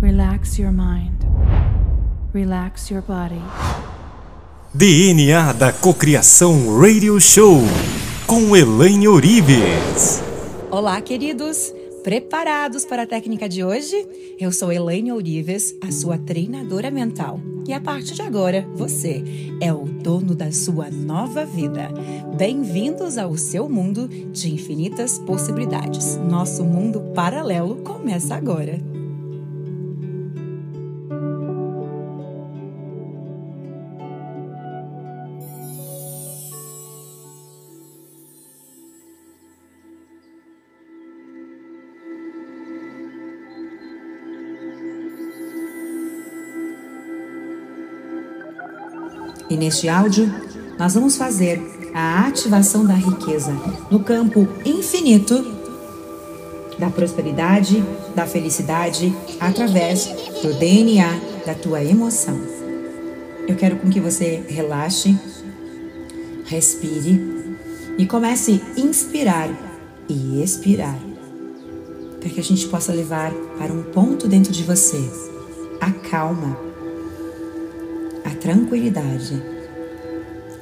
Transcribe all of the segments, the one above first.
Relax your mind. Relax your body. DNA da Cocriação Radio Show com Elaine Orives. Olá, queridos! Preparados para a técnica de hoje? Eu sou Elaine Orives, a sua treinadora mental. E a partir de agora, você é o dono da sua nova vida. Bem-vindos ao seu mundo de infinitas possibilidades. Nosso mundo paralelo começa agora. E neste áudio, nós vamos fazer a ativação da riqueza no campo infinito da prosperidade, da felicidade, através do DNA da tua emoção. Eu quero com que você relaxe, respire e comece a inspirar e expirar, para que a gente possa levar para um ponto dentro de você a calma tranquilidade,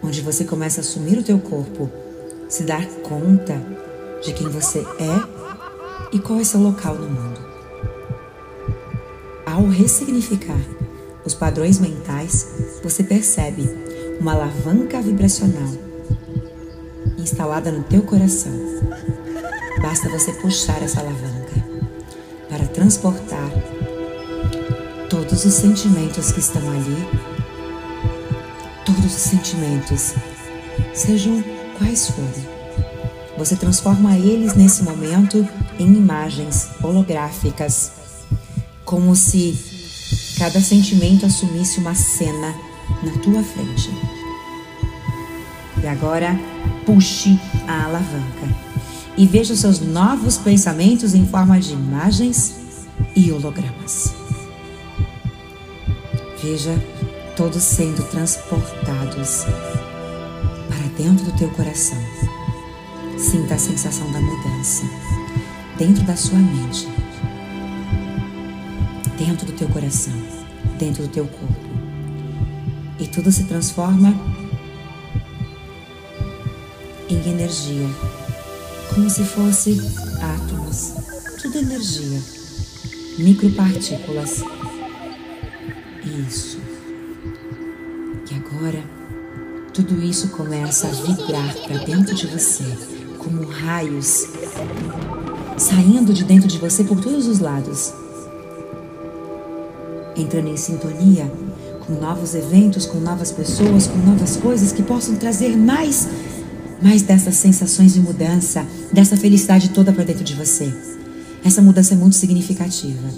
onde você começa a assumir o teu corpo, se dar conta de quem você é e qual é seu local no mundo. Ao ressignificar os padrões mentais, você percebe uma alavanca vibracional instalada no teu coração. Basta você puxar essa alavanca para transportar todos os sentimentos que estão ali os sentimentos, sejam quais forem. Você transforma eles nesse momento em imagens holográficas, como se cada sentimento assumisse uma cena na tua frente. E agora, puxe a alavanca e veja os seus novos pensamentos em forma de imagens e hologramas. Veja todos sendo transportados para dentro do teu coração. Sinta a sensação da mudança dentro da sua mente, dentro do teu coração, dentro do teu corpo. E tudo se transforma em energia, como se fosse átomos, tudo energia, micropartículas. Isso. Agora, tudo isso começa a vibrar para dentro de você, como raios saindo de dentro de você por todos os lados, entrando em sintonia com novos eventos, com novas pessoas, com novas coisas que possam trazer mais, mais dessas sensações de mudança, dessa felicidade toda para dentro de você. Essa mudança é muito significativa.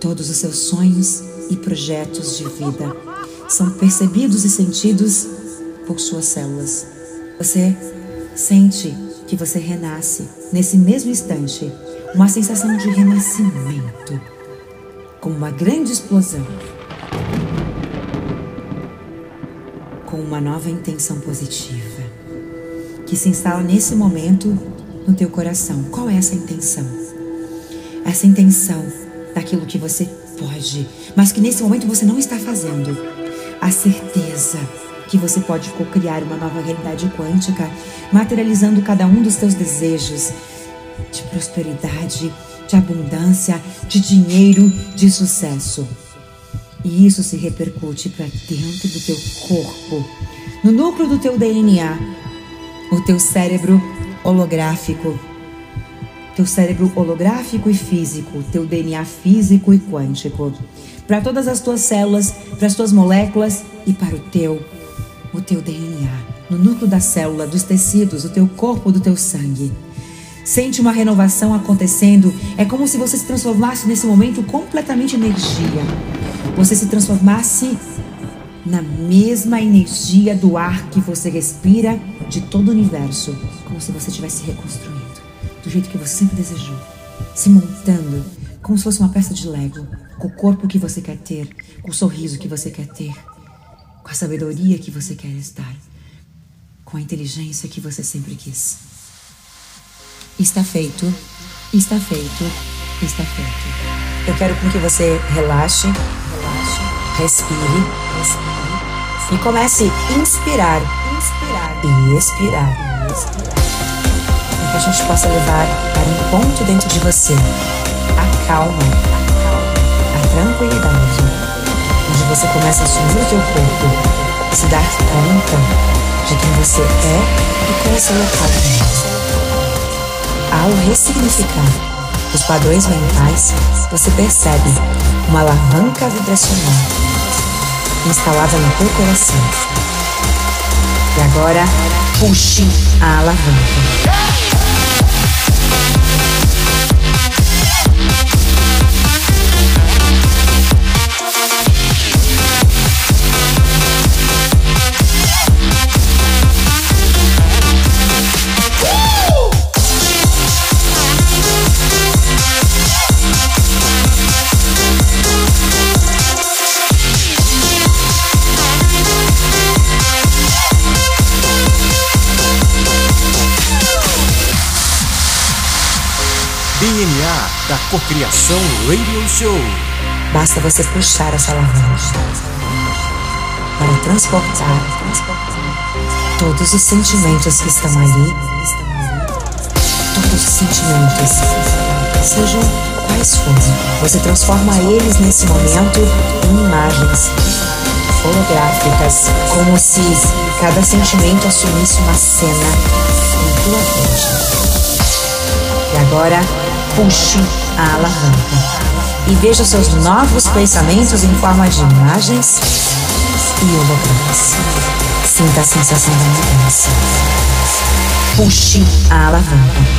Todos os seus sonhos e projetos de vida são percebidos e sentidos por suas células. Você sente que você renasce nesse mesmo instante, uma sensação de renascimento, como uma grande explosão, com uma nova intenção positiva que se instala nesse momento no teu coração. Qual é essa intenção? Essa intenção daquilo que você pode, mas que nesse momento você não está fazendo a certeza que você pode co-criar uma nova realidade quântica, materializando cada um dos teus desejos de prosperidade, de abundância, de dinheiro, de sucesso. E isso se repercute para dentro do teu corpo, no núcleo do teu DNA, o teu cérebro holográfico, teu cérebro holográfico e físico, teu DNA físico e quântico para todas as tuas células, para as tuas moléculas e para o teu, o teu DNA, no núcleo da célula, dos tecidos, do teu corpo, do teu sangue. Sente uma renovação acontecendo. É como se você se transformasse nesse momento completamente em energia. Você se transformasse na mesma energia do ar que você respira de todo o universo, como se você estivesse reconstruindo, do jeito que você sempre desejou, se montando como se fosse uma peça de Lego, com o corpo que você quer ter, com o sorriso que você quer ter, com a sabedoria que você quer estar, com a inteligência que você sempre quis. Está feito, está feito, está feito. eu quero com que você relaxe, relaxe, respire, respire e comece a inspirar, inspirar e expirar, expirar. Para que a gente possa levar para um ponto dentro de você a calma, tranquilidade, onde você começa a assumir o teu corpo, se dar conta de quem você é e qual é seu local Ao ressignificar os padrões mentais, você percebe uma alavanca vibracional instalada no teu coração. E agora, puxe a alavanca. DNA da Cocriação Radio Show. Basta você puxar essa alavanca para transportar todos os sentimentos que estão ali, todos os sentimentos, sejam quais forem. Você transforma eles nesse momento em imagens holográficas, como se cada sentimento assumisse uma cena em tua frente. E agora puxe a alavanca e veja seus novos pensamentos em forma de imagens e hologramas. Sinta a sensação da mudança. Puxe a alavanca.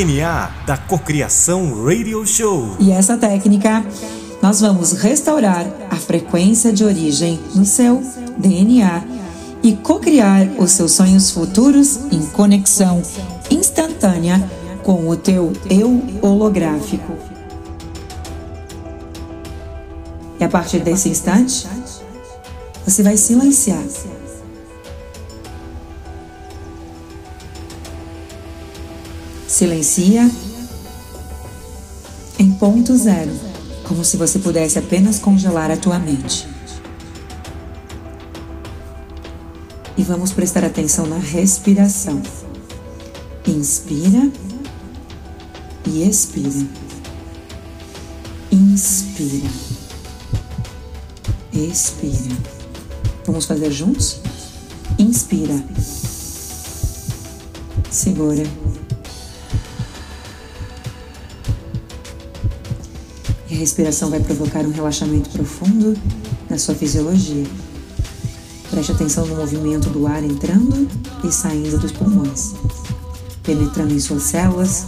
DNA da Cocriação Radio Show. E essa técnica, nós vamos restaurar a frequência de origem no seu DNA e cocriar os seus sonhos futuros em conexão instantânea com o teu eu holográfico. E a partir desse instante, você vai silenciar Silencia em ponto zero, como se você pudesse apenas congelar a tua mente. E vamos prestar atenção na respiração. Inspira e expira. Inspira. Expira. Vamos fazer juntos? Inspira. Segura. Respiração vai provocar um relaxamento profundo na sua fisiologia. Preste atenção no movimento do ar entrando e saindo dos pulmões, penetrando em suas células,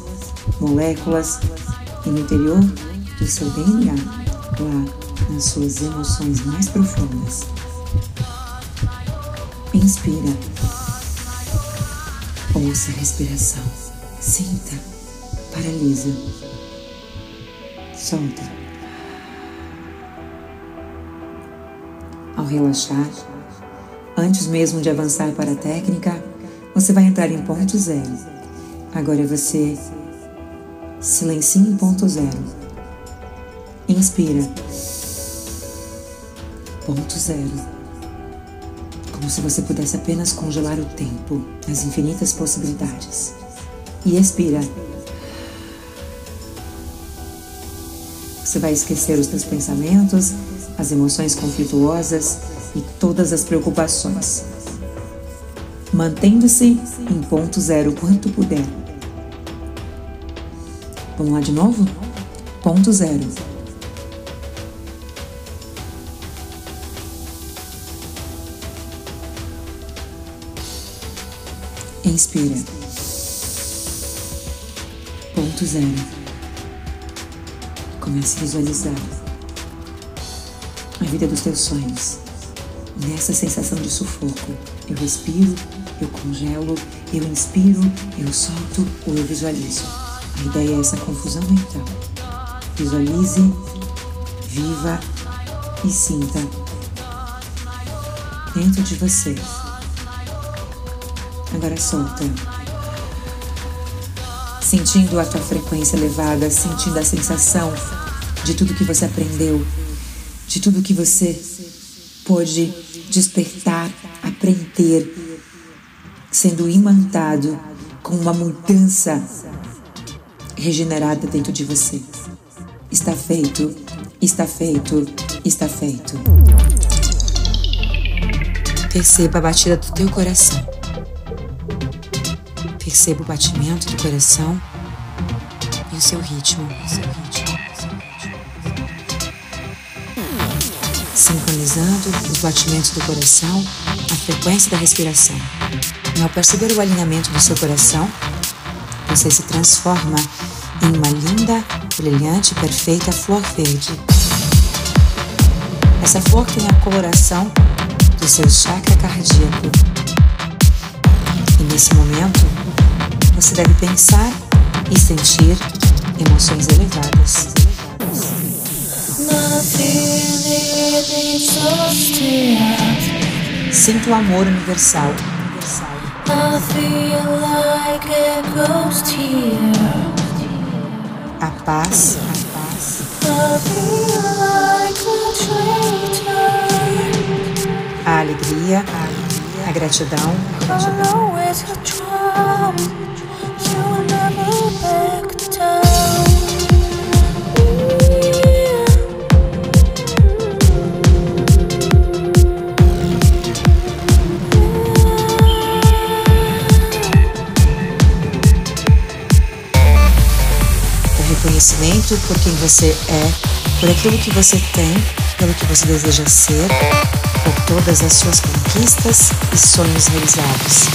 moléculas e no interior do seu DNA, lá nas suas emoções mais profundas. Inspira. Ouça a respiração. Sinta. Paralisa solta. Ao relaxar, antes mesmo de avançar para a técnica, você vai entrar em ponto zero. Agora você silencia em ponto zero. Inspira. Ponto zero. Como se você pudesse apenas congelar o tempo, as infinitas possibilidades. E expira Você vai esquecer os seus pensamentos, as emoções conflituosas e todas as preocupações, mantendo-se em ponto zero quanto puder. Vamos lá de novo? Ponto zero. Inspira. Ponto zero. Comece a visualizar a vida dos teus sonhos. Nessa sensação de sufoco, eu respiro, eu congelo, eu inspiro, eu solto ou eu visualizo. A ideia é essa confusão mental. Visualize, viva e sinta dentro de você Agora solta. Sentindo a tua frequência elevada, sentindo a sensação de tudo que você aprendeu, de tudo que você pôde despertar, aprender, sendo imantado com uma mudança regenerada dentro de você. Está feito, está feito, está feito. Perceba a batida do teu coração. Perceba o batimento do coração e o seu ritmo. Sincronizando os batimentos do coração, a frequência da respiração. E ao perceber o alinhamento do seu coração, você se transforma em uma linda, brilhante, perfeita flor verde. Essa flor tem a coloração do seu chakra cardíaco. E nesse momento, você deve pensar e sentir emoções elevadas. Sinto o amor universal. A paz, a paz. A alegria, a, alegria, a gratidão, a gratidão. Por quem você é, por aquilo que você tem, pelo que você deseja ser, por todas as suas conquistas e sonhos realizados.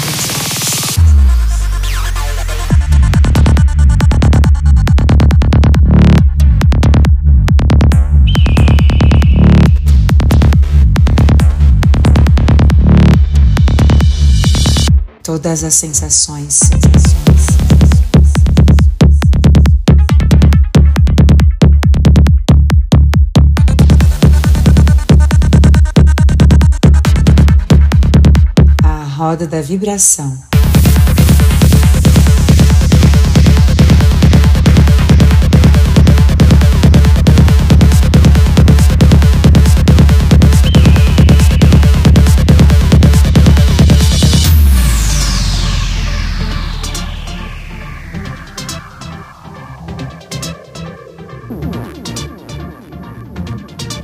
todas as sensações. A roda da vibração.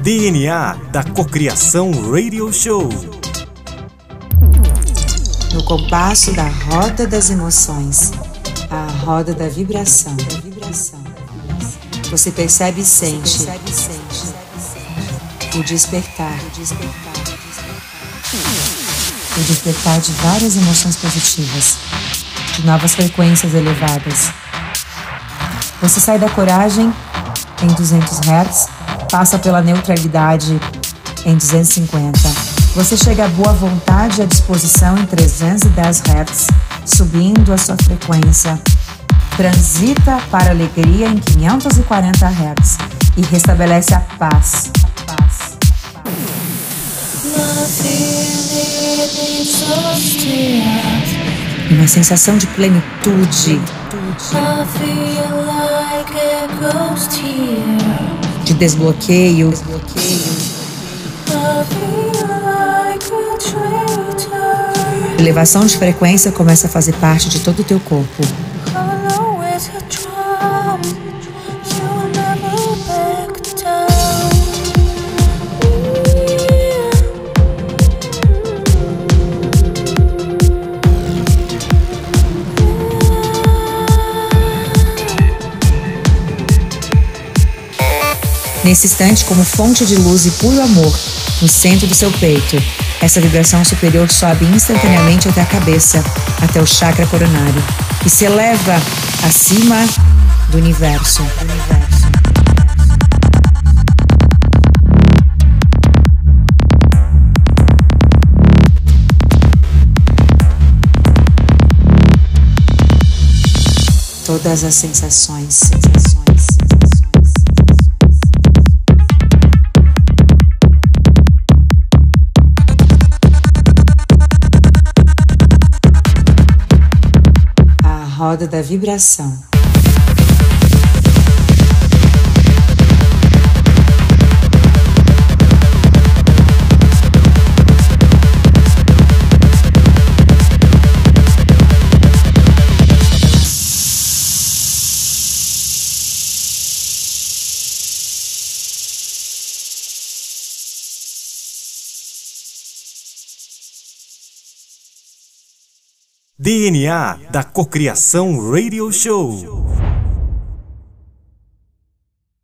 DNA da Cocriação Radio Show. Compasso da roda das emoções, a roda da vibração. Você percebe e sente o despertar. O despertar de várias emoções positivas, de novas frequências elevadas. Você sai da coragem em 200 Hz passa pela neutralidade em 250. Você chega à boa vontade e à disposição em 310 Hz, subindo a sua frequência. Transita para alegria em 540 Hz e restabelece a paz. A paz. Uma sensação de plenitude. De desbloqueio. desbloqueio. Elevação de frequência começa a fazer parte de todo o teu corpo. Nesse instante, como fonte de luz e puro amor, no centro do seu peito, essa vibração superior sobe instantaneamente até a cabeça, até o chakra coronário, e se eleva acima do universo. Todas as sensações, sensações. Roda da vibração. DNA da Cocriação Radio Show.